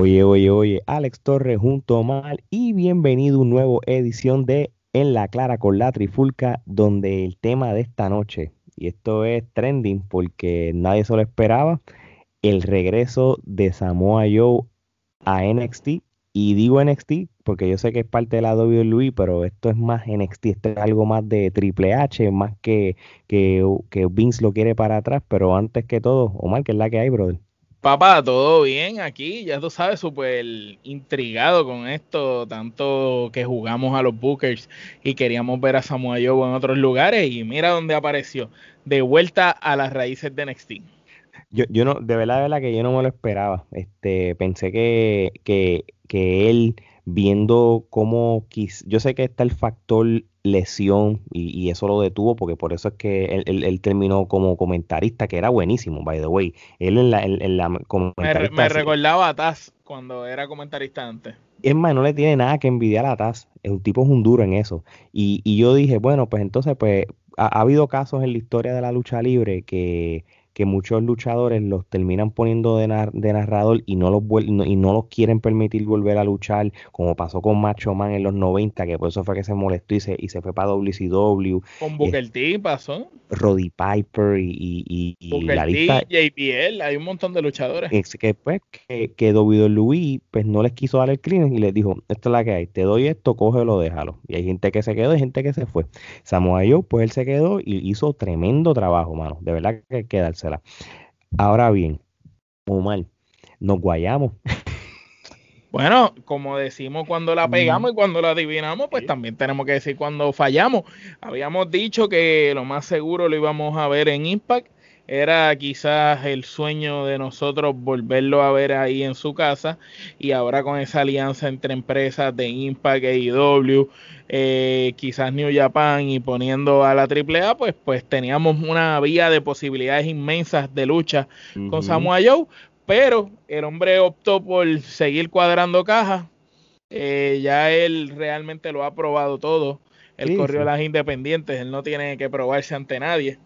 Oye, oye, oye, Alex Torres junto a Omar y bienvenido a una nueva edición de En la Clara con la Trifulca, donde el tema de esta noche, y esto es trending porque nadie se lo esperaba, el regreso de Samoa Joe a NXT. Y digo NXT porque yo sé que es parte de la WWE, pero esto es más NXT, esto es algo más de Triple H, más que, que, que Vince lo quiere para atrás, pero antes que todo, Omar, que es la que hay, brother. Papá, todo bien aquí, ya tú sabes, súper intrigado con esto, tanto que jugamos a los Bookers y queríamos ver a Samoa Joe en otros lugares y mira dónde apareció, de vuelta a las raíces de NXT. Yo, yo no, de verdad, de verdad que yo no me lo esperaba. Este, pensé que, que, que él viendo cómo yo sé que está el factor lesión y, eso lo detuvo porque por eso es que él, terminó como comentarista que era buenísimo by the way. Él en la, en, la me, recordaba a Taz cuando era comentarista antes. Es más no le tiene nada que envidiar a Taz. Un tipo es un duro en eso. Y, y yo dije bueno pues entonces pues ha habido casos en la historia de la lucha libre que que muchos luchadores los terminan poniendo de, narrador y no, los y no los quieren permitir volver a luchar, como pasó con Macho Man en los 90, que por eso fue que se molestó y se, y se fue para WCW. Con Booker T pasó. Roddy Piper y, y, la lista. JPL, hay un montón de luchadores. Es que pues que, que WWE pues no les quiso dar el clean y les dijo, esto es la que hay, te doy esto, cógelo, déjalo. Y hay gente que se quedó y gente que se fue. Samoa Joe, pues él se quedó y hizo tremendo trabajo, mano. De verdad que hay que dársela. Ahora bien, Omar, nos guayamos. Bueno, como decimos cuando la pegamos y cuando la adivinamos, pues también tenemos que decir cuando fallamos. Habíamos dicho que lo más seguro lo íbamos a ver en Impact. Era quizás el sueño de nosotros volverlo a ver ahí en su casa. Y ahora con esa alianza entre empresas de Impact, AEW, eh, quizás New Japan y poniendo a la AAA, pues, pues teníamos una vía de posibilidades inmensas de lucha con Samoa Joe pero el hombre optó por seguir cuadrando cajas. Eh, ya él realmente lo ha probado todo. Él corrió las independientes, él no tiene que probarse ante nadie.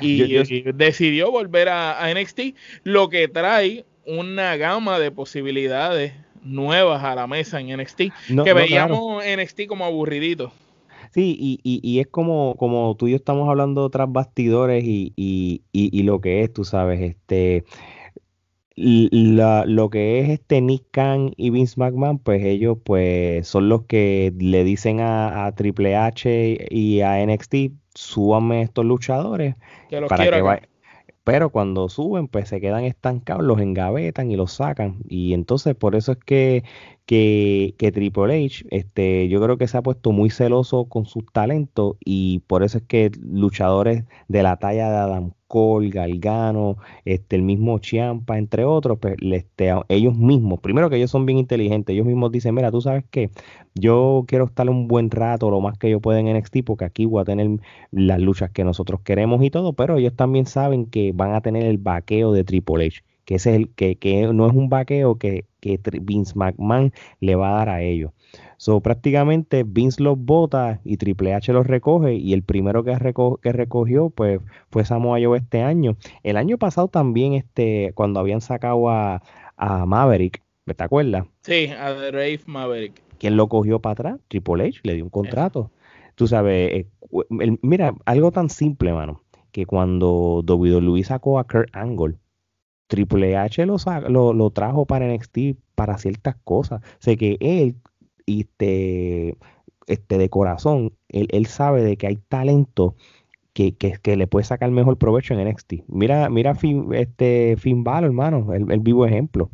Y, decidió volver a, NXT, lo que trae una gama de posibilidades nuevas a la mesa en NXT, que veíamos NXT como aburridito. Sí, y, y, es como, como tú y yo estamos hablando tras bastidores y, y, lo que es, tú sabes, este la, lo que es este Nick Khan y Vince McMahon, pues ellos pues son los que le dicen a, Triple H y a NXT, súbanme estos luchadores para que Pero cuando suben, pues se quedan estancados, los engavetan y los sacan. Y entonces por eso es que, que, que Triple H, este, yo creo que se ha puesto muy celoso con sus talentos y por eso es que luchadores de la talla de Adam Cole, Galgano, este, el mismo Chiampa, entre otros, pues este, ellos mismos, primero que ellos son bien inteligentes, ellos mismos dicen, mira, tú sabes que yo quiero estar un buen rato, lo más que yo pueda en NXT, porque aquí voy a tener las luchas que nosotros queremos y todo, pero ellos también saben que van a tener el vaqueo de Triple H, que es el que, que no es un vaqueo que, que Vince McMahon le va a dar a ellos. So, prácticamente Vince los bota y Triple H los recoge y el primero que, que recogió pues fue Samoa Joe este año. El año pasado también este cuando habían sacado a, Maverick, ¿te acuerdas? Sí, a Rave Maverick. ¿Quién lo cogió para atrás? Triple H le dio un contrato. Tú sabes, eh, mira, algo tan simple, mano, que cuando WWE sacó a Kurt Angle, Triple H lo, lo, lo, trajo para NXT para ciertas cosas. Sé que él este, este, de corazón, él, sabe de que hay talento que, que, le puede sacar mejor provecho en NXT. Mira, mira Finn, este, Finn Balor, hermano, el, vivo ejemplo.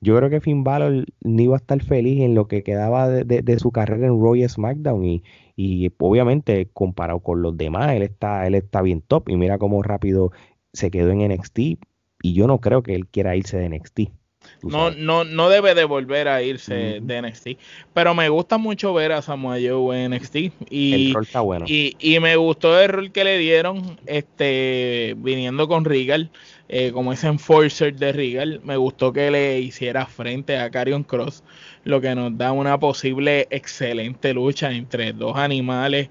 Yo creo que Finn Balor ni iba a estar feliz en lo que quedaba de, su carrera en Royal SmackDown y, y, obviamente comparado con los demás, él está, él está bien top y mira cómo rápido se quedó en NXT y yo no creo que él quiera irse de NXT. No, no, no debe de volver a irse de NXT. Pero me gusta mucho ver a Samoa Joe en NXT. Y, y, me gustó el rol que le dieron este viniendo con Regal. Eh, como ese enforcer de Regal. Me gustó que le hiciera frente a Carion Cross. Lo que nos da una posible excelente lucha entre dos animales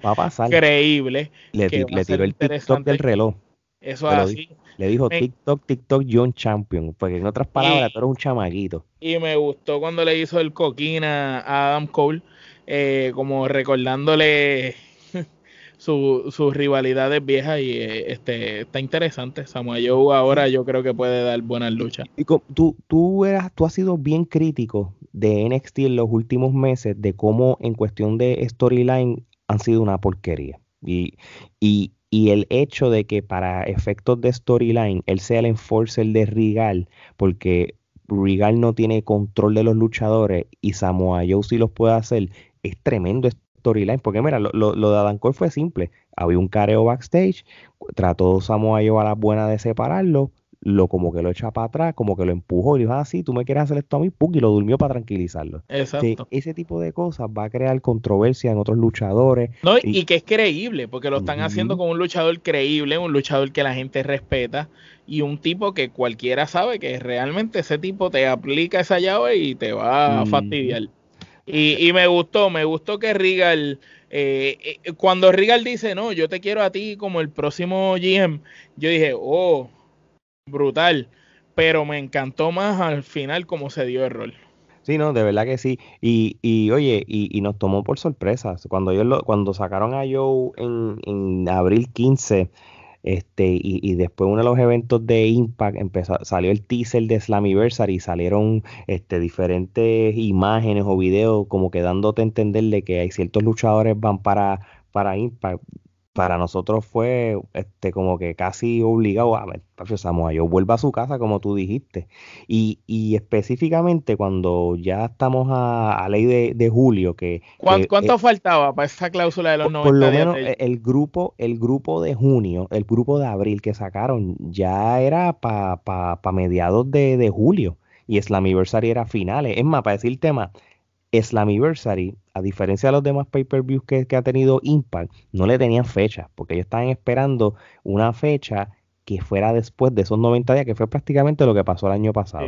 creíbles. Le, tiró el TikTok del reloj Eso así. Le dijo TikTok, TikTok, John Champion, porque en otras palabras, tú eres un chamaguito. Y me gustó cuando le hizo el coquina a Adam Cole, eh, como recordándole sus rivalidades viejas y eh, este está interesante. Samuel Joe ahora yo creo que puede dar buenas luchas. Y tú, tú, eras, tú has sido bien crítico de NXT en los últimos meses de cómo en cuestión de storyline han sido una porquería. Y, y, y el hecho de que para efectos de storyline él sea el enforcer de Regal, porque Regal no tiene control de los luchadores y Samoa Joe sí los puede hacer, es tremendo storyline. Porque mira, lo, lo, de Adam Cole fue simple. Había un careo backstage, trató Samoa Joe a la buena de separarlo, lo como que lo echa para atrás, como que lo empujó y dijo, ah, sí, tú me quieres hacer esto a mí, y lo durmió para tranquilizarlo. Exacto. ese tipo de cosas va a crear controversia en otros luchadores. No, y, que es creíble, porque lo están haciendo con un luchador creíble, un luchador que la gente respeta y un tipo que cualquiera sabe que realmente ese tipo te aplica esa llave y te va a fastidiar. Y, y, me gustó, me gustó que Regal, eh, eh, cuando Regal dice, no, yo te quiero a ti como el próximo GM, yo dije, oh, brutal, pero me encantó más al final como se dio el rol. Sí, no, de verdad que sí. Y, y oye, y, nos tomó por sorpresa. Cuando ellos lo, cuando sacaron a Joe en, en abril 15, este, y, y, después uno de los eventos de Impact empezó, salió el teaser de Slammiversary y salieron este, diferentes imágenes o videos como que dándote a entender de que hay ciertos luchadores van para, para Impact para nosotros fue este como que casi obligado a ver, Samoa yo vuelva a su casa como tú dijiste. Y, y específicamente cuando ya estamos a, ley de, julio que ¿cuánto, faltaba para esa cláusula de los 90 por lo menos el grupo el grupo de junio el grupo de abril que sacaron ya era para pa, mediados de, de julio y Slammiversary era finales. Es más para decir tema Slammiversary, a diferencia de los demás pay-per-views que, ha tenido Impact, no le tenían fecha, porque ellos estaban esperando una fecha que fuera después de esos 90 días, que fue prácticamente lo que pasó el año pasado.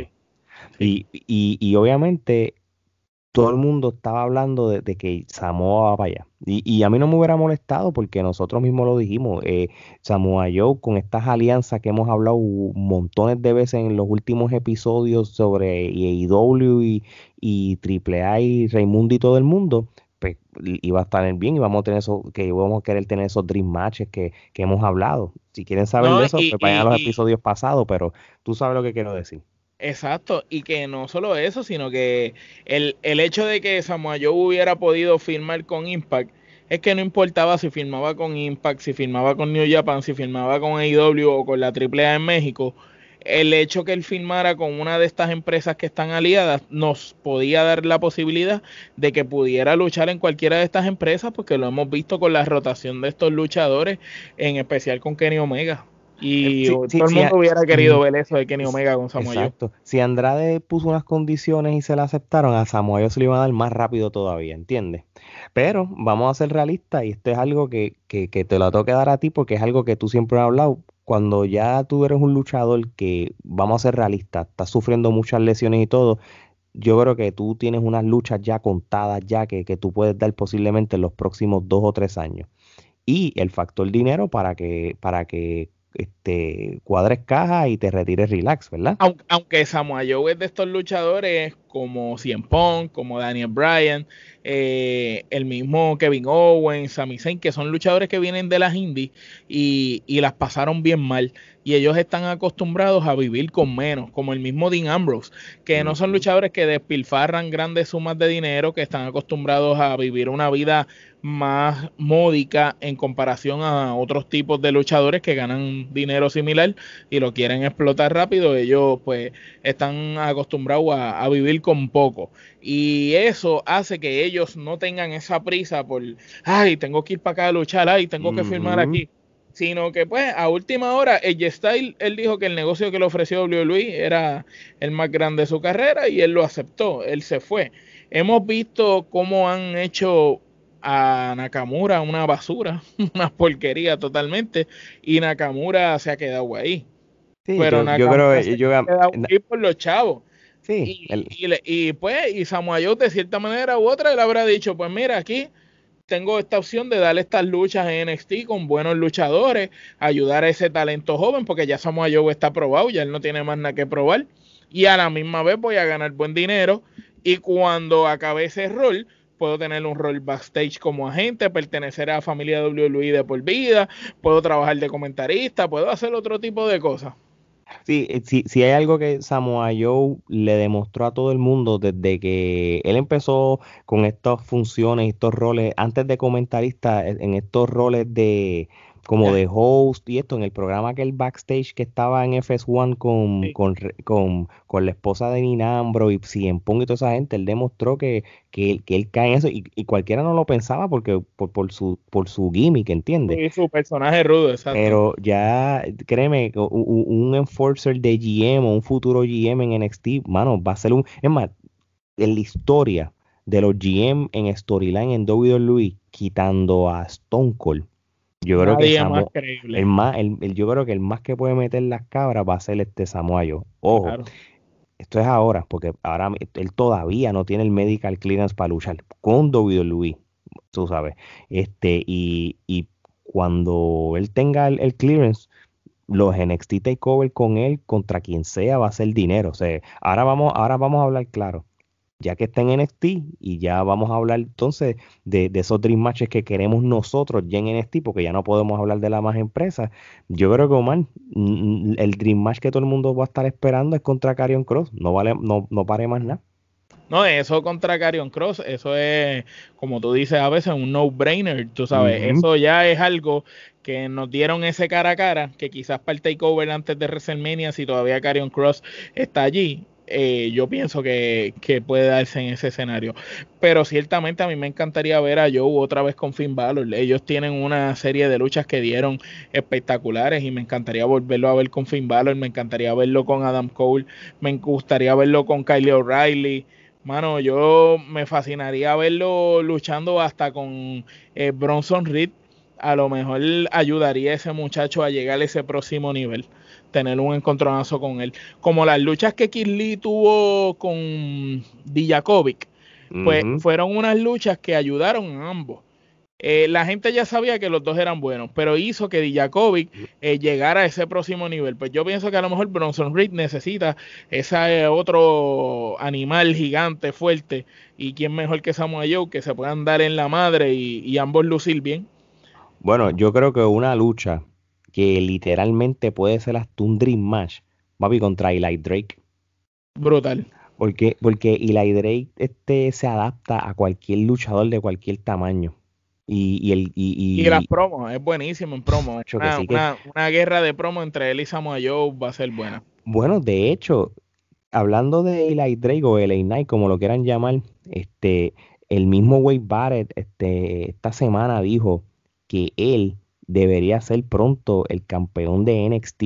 Y, y, y, obviamente todo el mundo estaba hablando de, que Samoa va para allá. Y, a mí no me hubiera molestado porque nosotros mismos lo dijimos. Eh, Samoa Joe, con estas alianzas que hemos hablado montones de veces en los últimos episodios sobre AEW y, y AAA y Raimundo y todo el mundo, pues iba a estar bien y vamos a tener eso, que vamos a querer tener esos dream matches que, hemos hablado. Si quieren saber de eso, pues vayan a los episodios pasados, pero tú sabes lo que quiero decir. Exacto, y que no solo eso, sino que el, el hecho de que Samoa Joe hubiera podido firmar con Impact es que no importaba si firmaba con Impact, si firmaba con New Japan, si firmaba con AEW o con la AAA en México, el hecho que él firmara con una de estas empresas que están aliadas nos podía dar la posibilidad de que pudiera luchar en cualquiera de estas empresas, porque lo hemos visto con la rotación de estos luchadores, en especial con Kenny Omega. Y todo el mundo hubiera querido ver eso de Kenny Omega con Samoa Exacto. Si Andrade puso unas condiciones y se las aceptaron, a Samoa se le iban a dar más rápido todavía, ¿entiendes? Pero vamos a ser realistas y esto es algo que, que, que te lo tengo que dar a ti porque es algo que tú siempre has hablado. Cuando ya tú eres un luchador que, vamos a ser realistas, estás sufriendo muchas lesiones y todo, yo creo que tú tienes unas luchas ya contadas, ya que, que tú puedes dar posiblemente en los próximos dos o tres años. Y el factor dinero para que, para que este, cuadres caja y te retires relax, ¿verdad? Aunque, Samoa Joe es de estos luchadores como Cien Pong, como Daniel Bryan, eh, el mismo Kevin Owens, Sami Zayn, que son luchadores que vienen de las indies y, y, las pasaron bien mal. Y ellos están acostumbrados a vivir con menos, como el mismo Dean Ambrose, que no son luchadores que despilfarran grandes sumas de dinero, que están acostumbrados a vivir una vida más módica en comparación a otros tipos de luchadores que ganan dinero similar y lo quieren explotar rápido. Ellos pues están acostumbrados a, vivir con poco. Y eso hace que ellos no tengan esa prisa por, ay, tengo que ir para acá a luchar, ay, tengo que firmar aquí. Sino que pues a última hora, el Style, él dijo que el negocio que le ofreció WWE era el más grande de su carrera y él lo aceptó, él se fue. Hemos visto cómo han hecho a Nakamura una basura, una porquería totalmente, y Nakamura se ha quedado ahí. Pero Nakamura se ha quedado ahí por los chavos. Sí, y, y, pues, y Samoa Joe de cierta manera u otra, él habrá dicho, pues mira, aquí tengo esta opción de darle estas luchas en NXT con buenos luchadores, ayudar a ese talento joven, porque ya Samoa Joe está probado, ya él no tiene más nada que probar, y a la misma vez voy a ganar buen dinero, y cuando acabe ese rol, puedo tener un rol backstage como agente, pertenecer a la familia WWE de por vida, puedo trabajar de comentarista, puedo hacer otro tipo de cosas. Sí, eh, sí, sí hay algo que Samoa Joe le demostró a todo el mundo desde que él empezó con estas funciones, estos roles, antes de comentarista, en estos roles de, como de host y esto en el programa aquel backstage que estaba en FS1 con, con, con, la esposa de Ninambro y Cien Pong y toda esa gente, él demostró que, que, él cae en eso y, cualquiera no lo pensaba porque por, por su por su gimmick, ¿entiendes? Sí, su personaje rudo, exacto. Pero ya, créeme, un, un enforcer de GM o un futuro GM en NXT, mano, va a ser un... Es más, en la historia de los GM en Storyline en WWE, quitando a Stone Cold yo creo que el más, el, yo creo que el más que puede meter las cabras va a ser este Samuayo. Ojo, esto es ahora, porque ahora él todavía no tiene el medical clearance para luchar con WWE, tú sabes. Este, y, y cuando él tenga el, clearance, los NXT takeover con él, contra quien sea, va a ser dinero. O sea, ahora vamos, ahora vamos a hablar claro ya que está en NXT y ya vamos a hablar entonces de, esos Dream Matches que queremos nosotros ya en NXT, porque ya no podemos hablar de la más empresa. Yo creo que Omar, el Dream Match que todo el mundo va a estar esperando es contra Carion Cross, no vale, no, no pare más nada. No, eso contra Carion Cross, eso es, como tú dices a veces, un no-brainer, tú sabes, eso ya es algo que nos dieron ese cara a cara, que quizás para el takeover antes de WrestleMania, si todavía Carion Cross está allí, eh, yo pienso que, puede darse en ese escenario. Pero ciertamente a mí me encantaría ver a Joe otra vez con Finn Balor. Ellos tienen una serie de luchas que dieron espectaculares y me encantaría volverlo a ver con Finn Balor, me encantaría verlo con Adam Cole, me gustaría verlo con Kylie O'Reilly. Mano, yo me fascinaría verlo luchando hasta con eh, Bronson Reed. A lo mejor ayudaría a ese muchacho a llegar a ese próximo nivel tener un encontronazo con él. Como las luchas que Kirli tuvo con Dijakovic, pues fueron unas luchas que ayudaron a ambos. Eh, la gente ya sabía que los dos eran buenos, pero hizo que Dijakovic eh, llegara a ese próximo nivel. Pues yo pienso que a lo mejor Bronson Reed necesita ese otro animal gigante, fuerte, y quién mejor que Samoa Joe, que se puedan dar en la madre y, y ambos lucir bien. Bueno, yo creo que una lucha que literalmente puede ser hasta un Dream Match, papi, contra Eli Drake. Brutal. Porque, porque Eli Drake este, se adapta a cualquier luchador de cualquier tamaño. Y, y, el, y, y, las promos, es buenísimo en promo. Una, una, guerra de promo entre él y Samoa Joe va a ser buena. Bueno, de hecho, hablando de Eli Drake o LA Knight, como lo quieran llamar, este, el mismo Wade Barrett este, esta semana dijo que él debería ser pronto el campeón de NXT.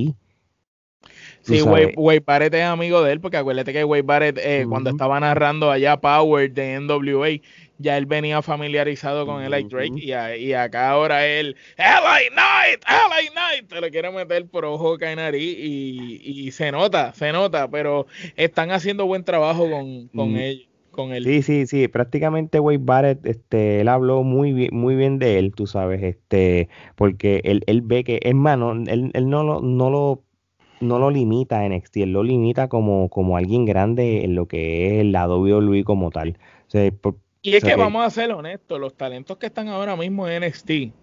Sí, Wade, Barrett es amigo de él, porque acuérdate que Wade Barrett, eh, cuando estaba narrando allá Power de NWA, ya él venía familiarizado con el Drake y, acá ahora él, LA Knight, LA Knight, te lo quiere meter por ojo, nariz y, y, se nota, se nota, pero están haciendo buen trabajo con, con mm. ellos. Sí, sí, sí, prácticamente Wade Barrett, este, él habló muy bien, muy bien de él, tú sabes, este, porque él, él ve que, es mano, él, él no lo, no lo no lo limita a NXT, él lo limita como, como alguien grande en lo que es el lado WWE como tal. y es que vamos a ser honestos, los talentos que están ahora mismo en NXT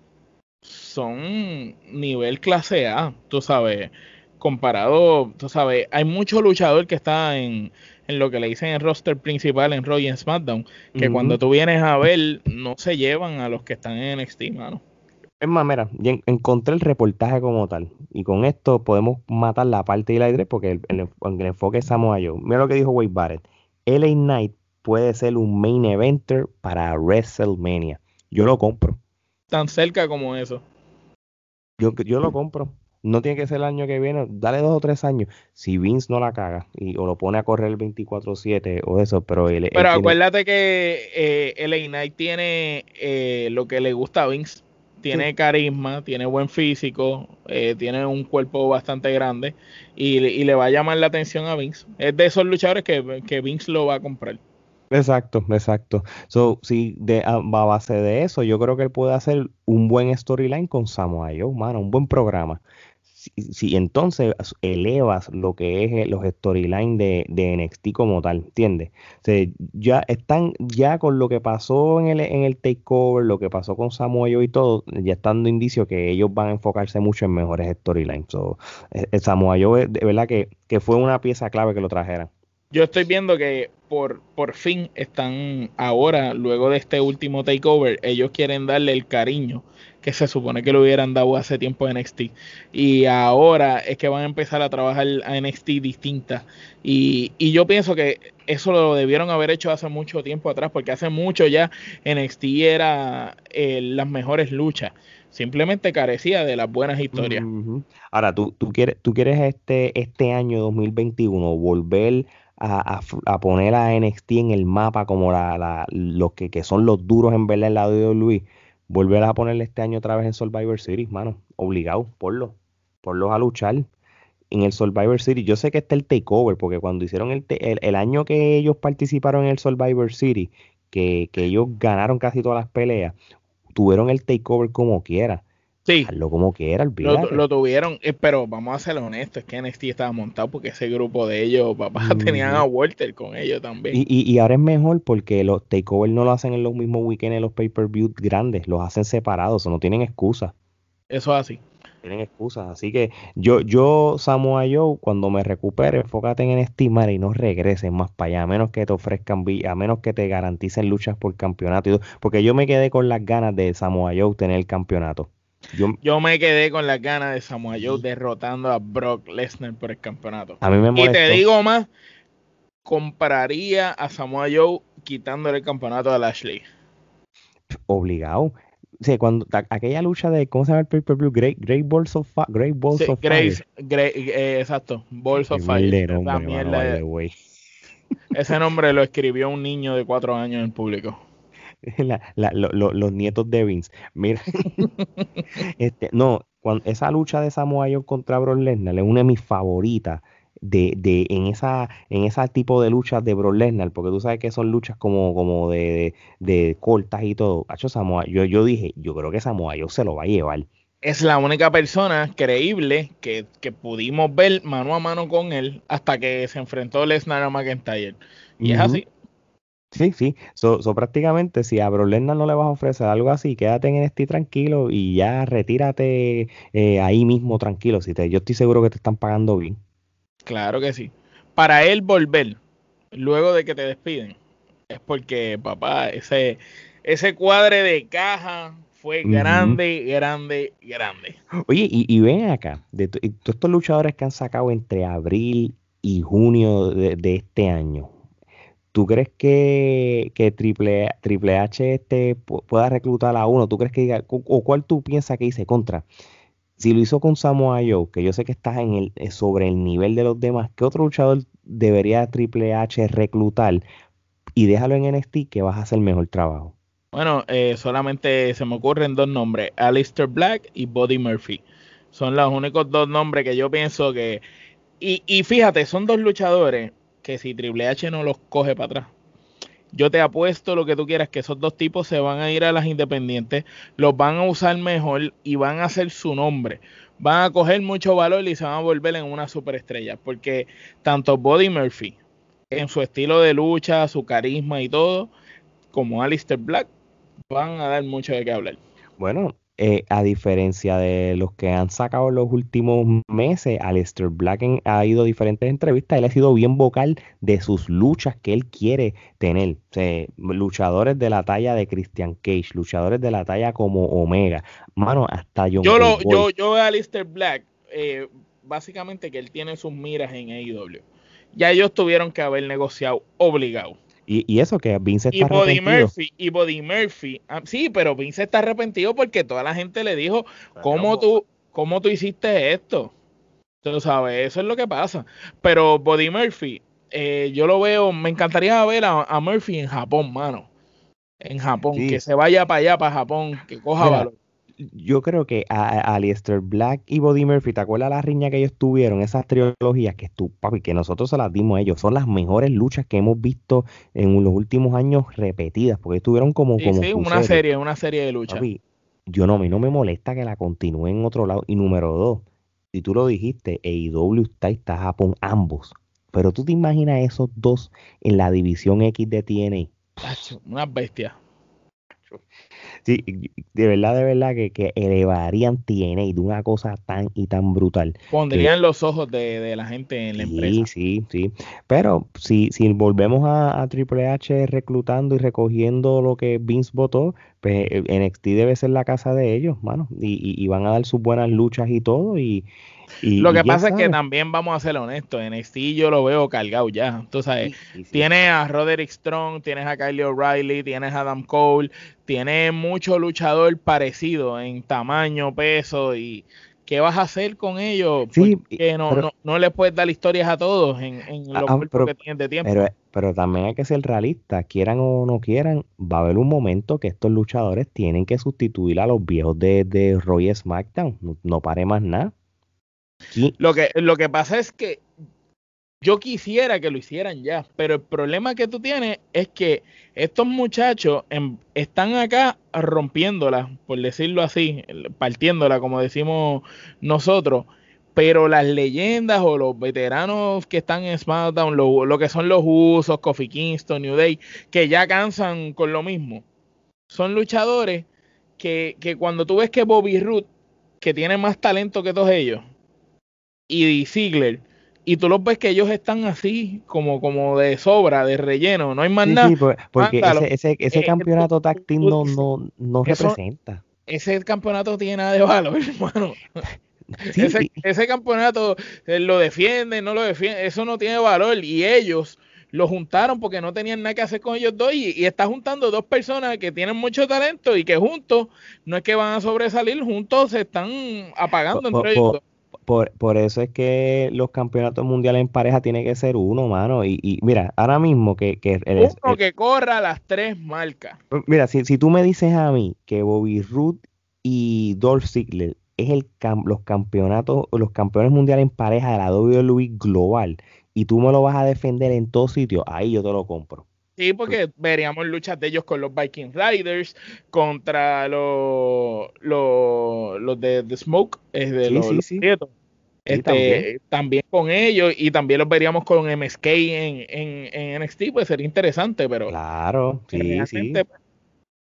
son nivel clase A, tú sabes, comparado, tú sabes, hay mucho luchador que está en, en lo que le dicen el roster principal en Raw y en SmackDown, que cuando tú vienes a ver, no se llevan a los que están en NXT, mano. Es más, mira, encontré el reportaje como tal. Y con esto podemos matar la parte de la idea porque el, el, enfoque es Samoa Joe. Mira lo que dijo Wade Barrett. LA Knight puede ser un main eventer para WrestleMania. Yo lo compro. Tan cerca como eso. Yo, yo lo compro no tiene que ser el año que viene, dale dos o tres años. Si Vince no la caga y, o lo pone a correr el 24-7 o eso, pero él. Pero acuérdate que eh, el Knight tiene eh, lo que le gusta a Vince. Tiene carisma, tiene buen físico, eh, tiene un cuerpo bastante grande y, le va a llamar la atención a Vince. Es de esos luchadores que, que Vince lo va a comprar. Exacto, exacto. So, si de, a, base de eso, yo creo que él puede hacer un buen storyline con Samoa Joe, mano, un buen programa. Si, entonces elevas lo que es eh, los storylines de, de, NXT como tal, ¿entiendes? Ya están, ya con lo que pasó en el, en el takeover, lo que pasó con Samoa Joe y todo, ya están dando indicios que ellos van a enfocarse mucho en mejores storylines. So, el eh, Samoa Joe, de verdad que, que fue una pieza clave que lo trajeran yo estoy viendo que por, por fin están ahora, luego de este último takeover, ellos quieren darle el cariño que se supone que lo hubieran dado hace tiempo en NXT. Y ahora es que van a empezar a trabajar a NXT distinta. Y, y yo pienso que eso lo debieron haber hecho hace mucho tiempo atrás, porque hace mucho ya NXT era eh, las mejores luchas. Simplemente carecía de las buenas historias. Ahora, tú, tú, quieres, tú quieres este, este año 2021 volver a, poner a NXT en el mapa como la, los que, son los duros en verla en la WWE, volver a ponerle este año otra vez en Survivor Series, mano, obligado, porlo, porlos a luchar en el Survivor Series. Yo sé que está el takeover, porque cuando hicieron el, el, año que ellos participaron en el Survivor Series, que, que ellos ganaron casi todas las peleas, tuvieron el takeover como quiera Sí. Hazlo como quiera, lo, lo, tuvieron, eh, pero vamos a ser honestos, es que NXT estaba montado porque ese grupo de ellos, papá, tenían a Walter con ellos también. Y, y, ahora es mejor porque los takeovers no lo hacen en los mismos weekends, en los pay-per-view grandes, los hacen separados, o no tienen excusa. Eso es así. Tienen excusas, así que yo, yo, Samoa Joe, cuando me recupere, enfócate en NXT, y no regreses más para allá, a menos que te ofrezcan, a menos que te garanticen luchas por campeonato, porque yo me quedé con las ganas de Samoa Joe tener el campeonato. Yo, me quedé con las ganas de Samoa Joe derrotando a Brock Lesnar por el campeonato. A mí me Y te digo más, compraría a Samoa Joe quitándole el campeonato a Lashley. Obligado. Sí, cuando aquella lucha de ¿cómo se llama el pay-per-view? Great, Great Balls of, Great Balls of Fire. Eh, exacto, Balls of Fire. Ese nombre lo escribió un niño de cuatro años en público. los nietos de Vince. Mira, este, no, cuando, esa lucha de Samoa Joe contra Brock Lesnar es una de mis favoritas de, de, en esa en ese tipo de luchas de Brock Lesnar, porque tú sabes que son luchas como, como de, de, cortas y todo. Samoa, yo, yo dije, yo creo que Samoa Joe se lo va a llevar. Es la única persona creíble que, que pudimos ver mano a mano con él hasta que se enfrentó Lesnar a McIntyre. Y es así. Sí, sí. So, prácticamente, si a Brock no le vas a ofrecer algo así, quédate en este tranquilo y ya retírate eh, ahí mismo tranquilo. Si te, yo estoy seguro que te están pagando bien. Claro que sí. Para él volver, luego de que te despiden, es porque, papá, ese, ese cuadre de caja fue grande, grande, grande. Oye, y, ven acá, de todos estos luchadores que han sacado entre abril y junio de este año, ¿Tú crees que, Triple, Triple H este pueda reclutar a uno? ¿Tú crees que diga, o cuál tú piensas que dice contra? Si lo hizo con Samoa Joe, que yo sé que estás en el, eh, sobre el nivel de los demás, ¿qué otro luchador debería Triple H reclutar? Y déjalo en NXT que vas a hacer mejor trabajo. Bueno, eh, solamente se me ocurren dos nombres, Alistair Black y Buddy Murphy. Son los únicos dos nombres que yo pienso que... Y, y fíjate, son dos luchadores que si Triple H no los coge para atrás, yo te apuesto lo que tú quieras que esos dos tipos se van a ir a las independientes, los van a usar mejor y van a hacer su nombre. Van a coger mucho valor y se van a volver en una superestrella. Porque tanto Buddy Murphy, en su estilo de lucha, su carisma y todo, como Alistair Black, van a dar mucho de qué hablar. Bueno, eh, a diferencia de los que han sacado los últimos meses, Aleister Black ha ido a diferentes entrevistas, él ha sido bien vocal de sus luchas que él quiere tener. luchadores de la talla de Christian Cage, luchadores de la talla como Omega, mano, hasta John Yo, lo, yo, yo veo a Aleister Black, eh, básicamente que él tiene sus miras en AEW. Ya ellos tuvieron que haber negociado obligado y, eso que Vince está y Body Murphy, y Body Murphy, ah, sí, pero Vince está arrepentido porque toda la gente le dijo, ¿cómo tú, cómo tú hiciste esto? Tú sabes, eso es lo que pasa. Pero Body Murphy, eh, yo lo veo, me encantaría ver a, Murphy en Japón, mano. En Japón, que se vaya para allá, para Japón, que coja valor. Yo creo que a, Alistair Black y Body Murphy, ¿te acuerdas la riña que ellos tuvieron? Esas trilogías que tú, papi, que nosotros se las dimos a ellos. Son las mejores luchas que hemos visto en los últimos años repetidas, porque estuvieron como. como sí, una serie, una serie de luchas. yo no, a mí no me molesta que la continúe en otro lado. Y número dos, si tú lo dijiste, AEW está, está Japón, ambos. Pero tú te imaginas esos dos en la división X de TNA. Una bestia. Sí, de verdad, de verdad que, que elevarían TNA de una cosa tan y tan brutal. Pondrían los ojos de, la gente en la empresa. Sí, sí, Pero si, si volvemos a, Triple H reclutando y recogiendo lo que Vince votó, pues eh, NXT debe ser la casa de ellos, mano. Y, y van a dar sus buenas luchas y todo. Y, lo que pasa es que también vamos a ser honestos, en NXT yo lo veo cargado ya. Tú sabes, tienes a Roderick Strong, tienes a Kyle O'Reilly, tienes a Adam Cole, tienes mucho luchador parecido en tamaño, peso y ¿qué vas a hacer con ellos? Sí, Porque no, no, no le puedes dar historias a todos en, en los ah, que tienen de tiempo. Pero, también hay que ser realistas, quieran o no quieran, va a haber un momento que estos luchadores tienen que sustituir a los viejos de, de Roy SmackDown, no, no pare más nada. Lo, que, lo que pasa es que yo quisiera que lo hicieran ya, pero el problema que tú tienes es que estos muchachos están acá rompiéndola, por decirlo así, partiéndola, como decimos nosotros, pero las leyendas o los veteranos que están en SmackDown, lo, que son los Usos, Kofi Kingston, New Day, que ya cansan con lo mismo, son luchadores que, que cuando tú ves que Bobby Roode, que tiene más talento que todos ellos, y Ziggler. Y tú los ves que ellos están así, como, como de sobra, de relleno, no hay más nada. Sí, porque ese, ese, eh, campeonato táctil no, no, no representa. Ese campeonato tiene nada de valor, hermano. ese, ese, campeonato eh, lo defiende, no lo defiende, eso no tiene valor. Y ellos lo juntaron porque no tenían nada que hacer con ellos dos. Y, y está juntando dos personas que tienen mucho talento y que juntos no es que van a sobresalir, juntos se están apagando entre ellos dos. Por, por, eso es que los campeonatos mundiales en pareja tiene que ser uno, mano. Y, y mira, ahora mismo que... que uno que corra las tres marcas. Mira, si, si tú me dices a mí que Bobby Roode y Dolph Ziggler es el los campeonatos, los campeones mundiales en pareja de la WWE global, y tú me lo vas a defender en todos sitios, ahí yo te lo compro. Sí, porque veríamos luchas de ellos con los Viking Riders, contra los, los, de The Smoke, es de los, sí, Este, también. con ellos y también los veríamos con MSK en, en, en NXT, pues sería interesante, pero. Claro, sí, sí. Pues,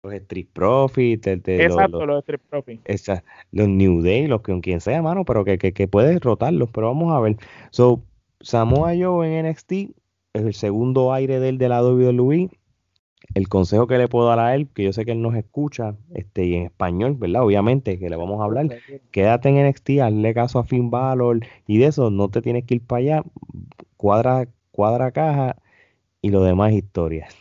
los Street Profits, exacto, los, Street Profits. los New Day, los que con quien sea, mano, pero que, que, que puedes rotarlos, pero vamos a ver. So, Samoa Joe en NXT el segundo aire del de la WWE. El consejo que le puedo dar a él, que yo sé que él nos escucha, este, y en español, ¿verdad? Obviamente, que le vamos a hablar. Quédate en NXT, hazle caso a Finn Balor y de eso no te tienes que ir para allá. Cuadra, cuadra caja y lo demás historias.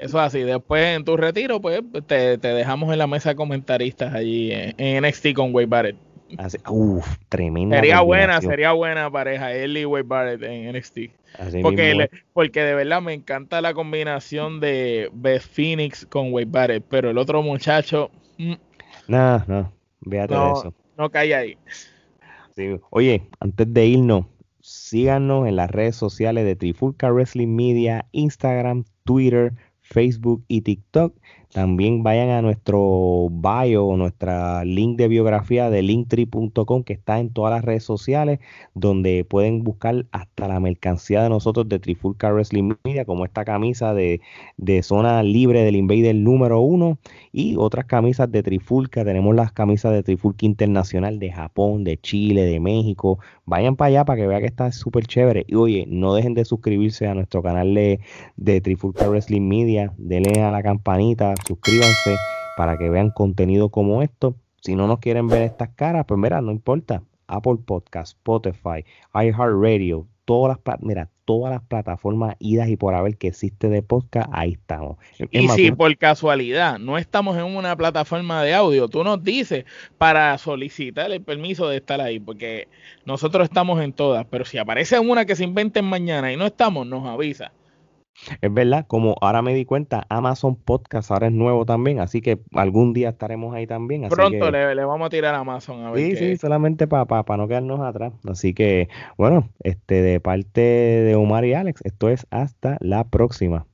Eso así. Después en tu retiro, pues te, dejamos en la mesa de comentaristas allí en, NXT con Wade Barrett. Uf, tremenda. Sería buena, sería buena pareja, él y Wade Barrett en NXT porque, porque de verdad me encanta la combinación de Beth Phoenix con Wade Barrett, pero el otro muchacho. Mm, no, no, véate no, eso. No cae ahí. Oye, antes de irnos, síganos en las redes sociales de Trifulca Wrestling Media, Instagram, Twitter, Facebook y TikTok. También vayan a nuestro bio nuestra link de biografía de linktree.com que está en todas las redes sociales donde pueden buscar hasta la mercancía de nosotros de Trifulca Wrestling Media como esta camisa de, de zona libre del Invader número uno y otras camisas de Trifulca. Tenemos las camisas de Trifulca Internacional de Japón, de Chile, de México. Vayan para allá para que vean que está súper chévere. Y oye, no dejen de suscribirse a nuestro canal de, de Trifulca Wrestling Media. Denle a la campanita suscríbanse para que vean contenido como esto. Si no nos quieren ver estas caras, pues mira, no importa. Apple Podcast, Spotify, iHeartRadio, todas las mira, todas las plataformas idas y por haber que existe de podcast, ahí estamos. Y si por casualidad no estamos en una plataforma de audio, tú nos dices para solicitar el permiso de estar ahí, porque nosotros estamos en todas, pero si aparece una que se inventen mañana y no estamos, nos avisa Es verdad, como ahora me di cuenta, Amazon Podcast ahora es nuevo también, así que algún día estaremos ahí también. Pronto le, vamos a tirar a Amazon a ver. Sí, sí, solamente para pa, no quedarnos atrás. Así que, bueno, este de parte de Omar y Alex, esto es hasta la próxima.